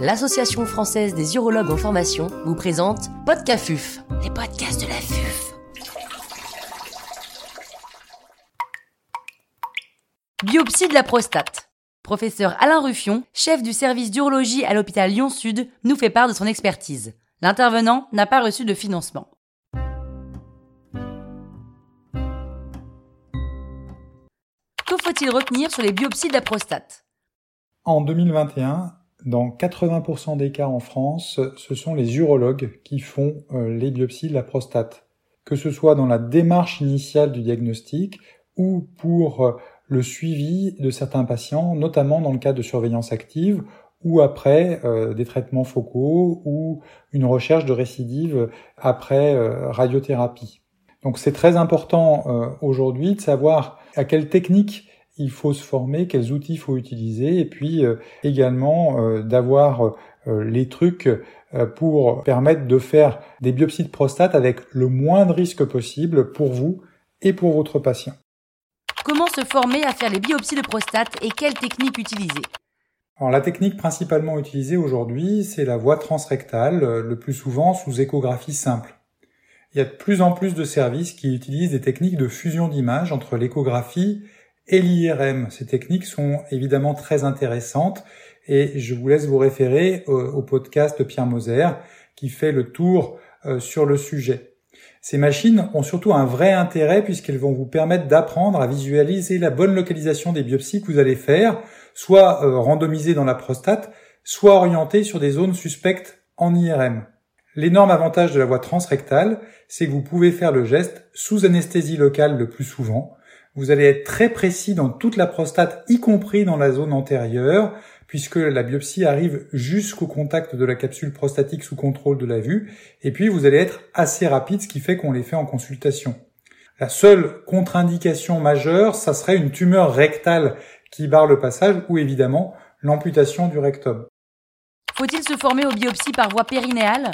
l'Association française des urologues en formation vous présente Podcafuf, les podcasts de la FUF. Biopsie de la prostate. Professeur Alain Ruffion, chef du service d'urologie à l'hôpital Lyon-Sud, nous fait part de son expertise. L'intervenant n'a pas reçu de financement. Que faut-il retenir sur les biopsies de la prostate? En 2021, dans 80% des cas en France, ce sont les urologues qui font euh, les biopsies de la prostate. Que ce soit dans la démarche initiale du diagnostic ou pour euh, le suivi de certains patients, notamment dans le cas de surveillance active ou après euh, des traitements focaux ou une recherche de récidive après radiothérapie. Donc c'est très important aujourd'hui de savoir à quelle technique il faut se former, quels outils il faut utiliser, et puis euh, également euh, d'avoir euh, les trucs pour permettre de faire des biopsies de prostate avec le moins de risques possible pour vous et pour votre patient. Comment se former à faire les biopsies de prostate et quelles techniques utiliser? Alors, la technique principalement utilisée aujourd'hui, c'est la voie transrectale, le plus souvent sous échographie simple. Il y a de plus en plus de services qui utilisent des techniques de fusion d'images entre l'échographie et l'IRM. Ces techniques sont évidemment très intéressantes et je vous laisse vous référer au, podcast de Pierre Moser qui fait le tour euh, sur le sujet. Ces machines ont surtout un vrai intérêt puisqu'elles vont vous permettre d'apprendre à visualiser la bonne localisation des biopsies que vous allez faire, soit euh, randomisées dans la prostate, soit orientées sur des zones suspectes en IRM. L'énorme avantage de la voie transrectale, c'est que vous pouvez faire le geste sous anesthésie locale le plus souvent, vous allez être très précis dans toute la prostate, y compris dans la zone antérieure, puisque la biopsie arrive jusqu'au contact de la capsule prostatique sous contrôle de la vue. Et puis, vous allez être assez rapide, ce qui fait qu'on les fait en consultation. La seule contre-indication majeure, ça serait une tumeur rectale qui barre le passage ou évidemment l'amputation du rectum. Faut-il se former aux biopsies par voie périnéale?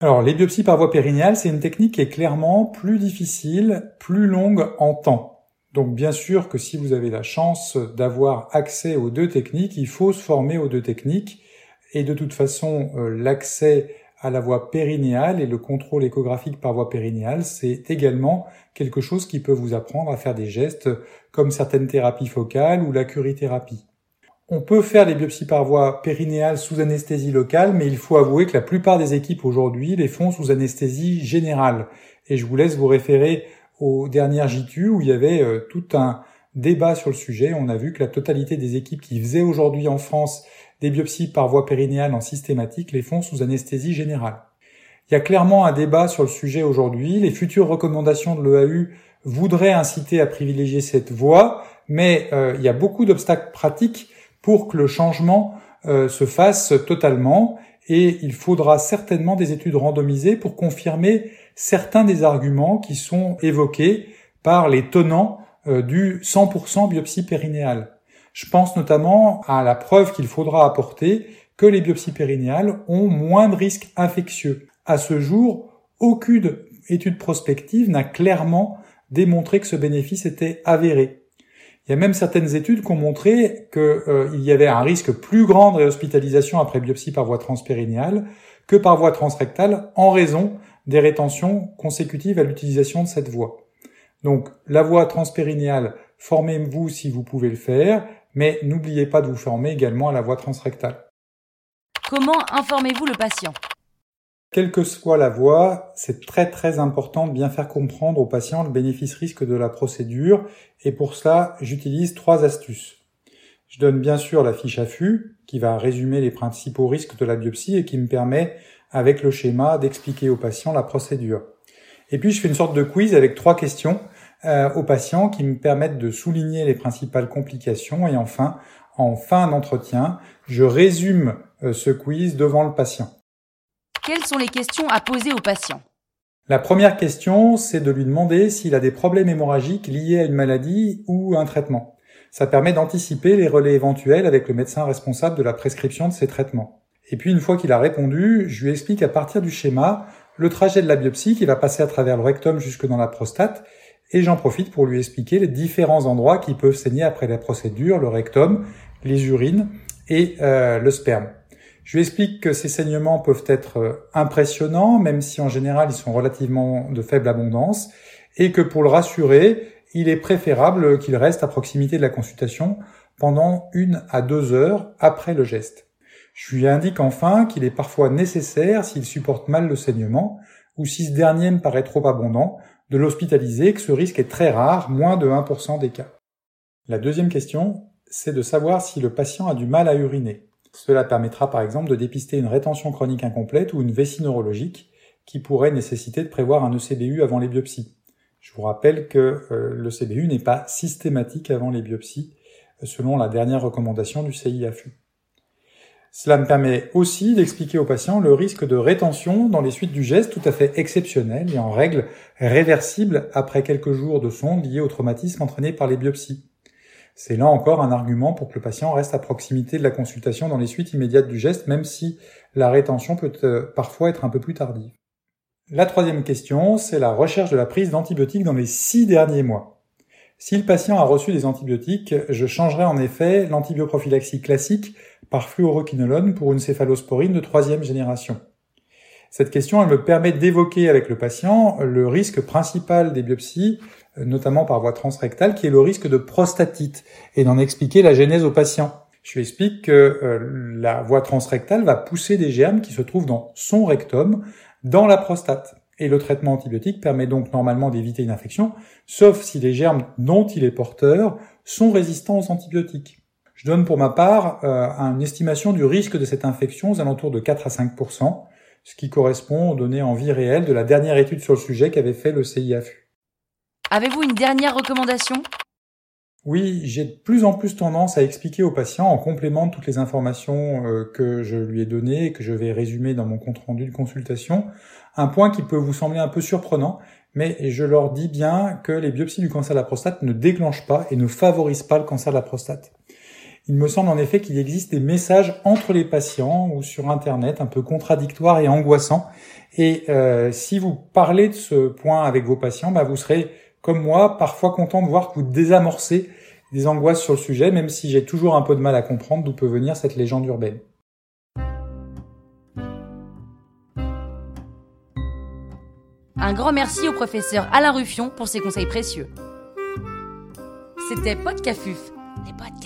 Alors, les biopsies par voie périnéale, c'est une technique qui est clairement plus difficile, plus longue en temps. Donc bien sûr que si vous avez la chance d'avoir accès aux deux techniques, il faut se former aux deux techniques. Et de toute façon, euh, l'accès à la voie périnéale et le contrôle échographique par voie périnéale, c'est également quelque chose qui peut vous apprendre à faire des gestes comme certaines thérapies focales ou la curithérapie. On peut faire les biopsies par voie périnéale sous anesthésie locale, mais il faut avouer que la plupart des équipes aujourd'hui les font sous anesthésie générale. Et je vous laisse vous référer aux dernières JTU où il y avait euh, tout un débat sur le sujet. On a vu que la totalité des équipes qui faisaient aujourd'hui en France des biopsies par voie périnéale en systématique les font sous anesthésie générale. Il y a clairement un débat sur le sujet aujourd'hui. Les futures recommandations de l'EAU voudraient inciter à privilégier cette voie, mais euh, il y a beaucoup d'obstacles pratiques pour que le changement euh, se fasse totalement et il faudra certainement des études randomisées pour confirmer certains des arguments qui sont évoqués par les tenants euh, du 100% biopsie périnéale. Je pense notamment à la preuve qu'il faudra apporter que les biopsies périnéales ont moins de risques infectieux. À ce jour, aucune étude prospective n'a clairement démontré que ce bénéfice était avéré. Il y a même certaines études qui ont montré qu'il euh, y avait un risque plus grand de réhospitalisation après biopsie par voie transpérinéale que par voie transrectale en raison des rétentions consécutives à l'utilisation de cette voie. Donc la voie transpérinéale, formez-vous si vous pouvez le faire, mais n'oubliez pas de vous former également à la voie transrectale. Comment informez-vous le patient? Quelle que soit la voie, c'est très très important de bien faire comprendre au patient le bénéfice-risque de la procédure, et pour cela, j'utilise trois astuces. Je donne bien sûr la fiche affût, qui va résumer les principaux risques de la biopsie et qui me permet avec le schéma d'expliquer au patient la procédure. Et puis je fais une sorte de quiz avec trois questions euh, aux patients qui me permettent de souligner les principales complications et enfin, en fin d'entretien, je résume euh, ce quiz devant le patient. Quelles sont les questions à poser au patient? La première question, c'est de lui demander s'il a des problèmes hémorragiques liés à une maladie ou un traitement. Ça permet d'anticiper les relais éventuels avec le médecin responsable de la prescription de ces traitements. Et puis une fois qu'il a répondu, je lui explique à partir du schéma le trajet de la biopsie qui va passer à travers le rectum jusque dans la prostate, et j'en profite pour lui expliquer les différents endroits qui peuvent saigner après la procédure, le rectum, les urines et euh, le sperme. Je lui explique que ces saignements peuvent être euh, impressionnants, même si en général ils sont relativement de faible abondance, et que pour le rassurer, il est préférable qu'il reste à proximité de la consultation pendant une à deux heures après le geste. Je lui indique enfin qu'il est parfois nécessaire, s'il supporte mal le saignement, ou si ce dernier me paraît trop abondant, de l'hospitaliser, que ce risque est très rare, moins de 1% des cas. La deuxième question, c'est de savoir si le patient a du mal à uriner. Cela permettra par exemple de dépister une rétention chronique incomplète ou une vessie neurologique qui pourrait nécessiter de prévoir un ECBU avant les biopsies. Je vous rappelle que euh, le CBU n'est pas systématique avant les biopsies, euh, selon la dernière recommandation du CIAFU. Cela me permet aussi d'expliquer au patient le risque de rétention dans les suites du geste tout à fait exceptionnel et en règle réversible après quelques jours de sonde liés au traumatisme entraîné par les biopsies. C'est là encore un argument pour que le patient reste à proximité de la consultation dans les suites immédiates du geste, même si la rétention peut euh, parfois être un peu plus tardive. La troisième question, c'est la recherche de la prise d'antibiotiques dans les six derniers mois. Si le patient a reçu des antibiotiques, je changerai en effet l'antibioprophylaxie classique par fluoroquinolone pour une céphalosporine de troisième génération. Cette question, elle me permet d'évoquer avec le patient le risque principal des biopsies, notamment par voie transrectale, qui est le risque de prostatite, et d'en expliquer la genèse au patient. Je lui explique que euh, la voie transrectale va pousser des germes qui se trouvent dans son rectum, dans la prostate. Et le traitement antibiotique permet donc normalement d'éviter une infection, sauf si les germes dont il est porteur sont résistants aux antibiotiques. Je donne pour ma part euh, une estimation du risque de cette infection aux alentours de 4 à 5 ce qui correspond aux données en vie réelle de la dernière étude sur le sujet qu'avait fait le CIAFU. Avez-vous une dernière recommandation? Oui, j'ai de plus en plus tendance à expliquer au patient, en complément de toutes les informations euh, que je lui ai données et que je vais résumer dans mon compte rendu de consultation, un point qui peut vous sembler un peu surprenant, mais je leur dis bien que les biopsies du cancer de la prostate ne déclenchent pas et ne favorisent pas le cancer de la prostate. Il me semble en effet qu'il existe des messages entre les patients ou sur Internet un peu contradictoires et angoissants. Et euh, si vous parlez de ce point avec vos patients, bah, vous serez, comme moi, parfois content de voir que vous désamorcez des angoisses sur le sujet, même si j'ai toujours un peu de mal à comprendre d'où peut venir cette légende urbaine. Un grand merci au professeur Alain Ruffion pour ses conseils précieux. C'était Podcafuf, les podcasts